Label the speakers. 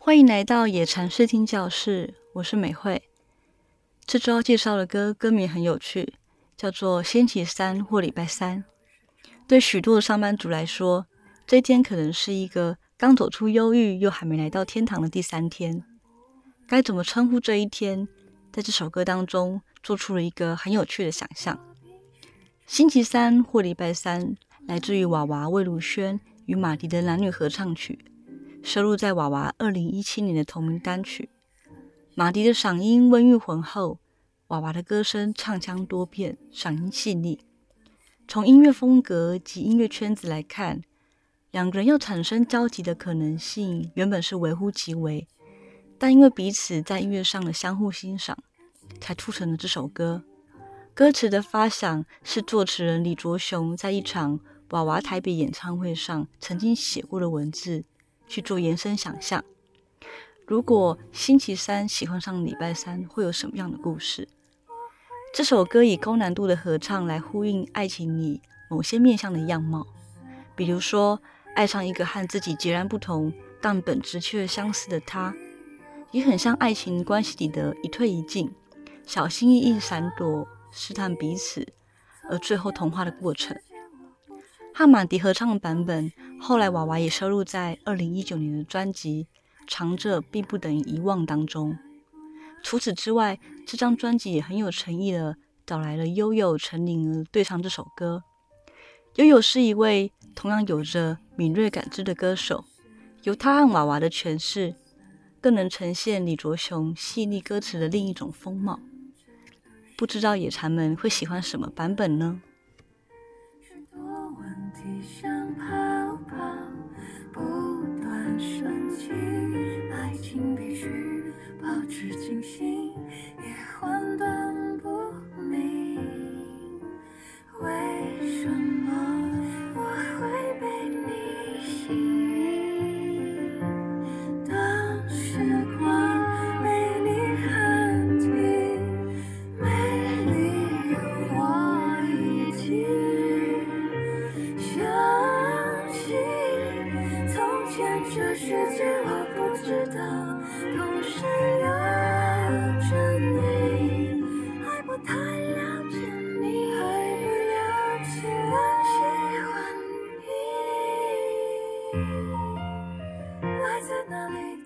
Speaker 1: 欢迎来到野禅视听教室，我是美惠。这周要介绍的歌歌名很有趣，叫做《星期三或礼拜三》。对许多的上班族来说，这一天可能是一个刚走出忧郁又还没来到天堂的第三天。该怎么称呼这一天？在这首歌当中，做出了一个很有趣的想象。星期三或礼拜三，来自于娃娃魏如萱与马迪的男女合唱曲。收录在娃娃二零一七年的同名单曲。马迪的嗓音温郁浑厚，娃娃的歌声唱腔多变，嗓音细腻。从音乐风格及音乐圈子来看，两个人要产生交集的可能性原本是微乎其微，但因为彼此在音乐上的相互欣赏，才促成了这首歌。歌词的发想是作词人李卓雄在一场娃娃台北演唱会上曾经写过的文字。去做延伸想象，如果星期三喜欢上礼拜三，会有什么样的故事？这首歌以高难度的合唱来呼应爱情里某些面向的样貌，比如说爱上一个和自己截然不同但本质却相似的他，也很像爱情关系里的一退一进，小心翼翼闪躲，试探彼此，而最后同化的过程。和马迪合唱的版本，后来娃娃也收录在二零一九年的专辑《藏着并不等于遗忘》当中。除此之外，这张专辑也很有诚意的找来了悠悠、陈琳儿对唱这首歌。悠悠是一位同样有着敏锐感知的歌手，由他和娃娃的诠释，更能呈现李卓雄细腻歌词的另一种风貌。不知道野蝉们会喜欢什么版本呢？想跑跑，这世界我不知道，同时有着你，还不太了
Speaker 2: 解你，还不了解喜欢你，来自哪里？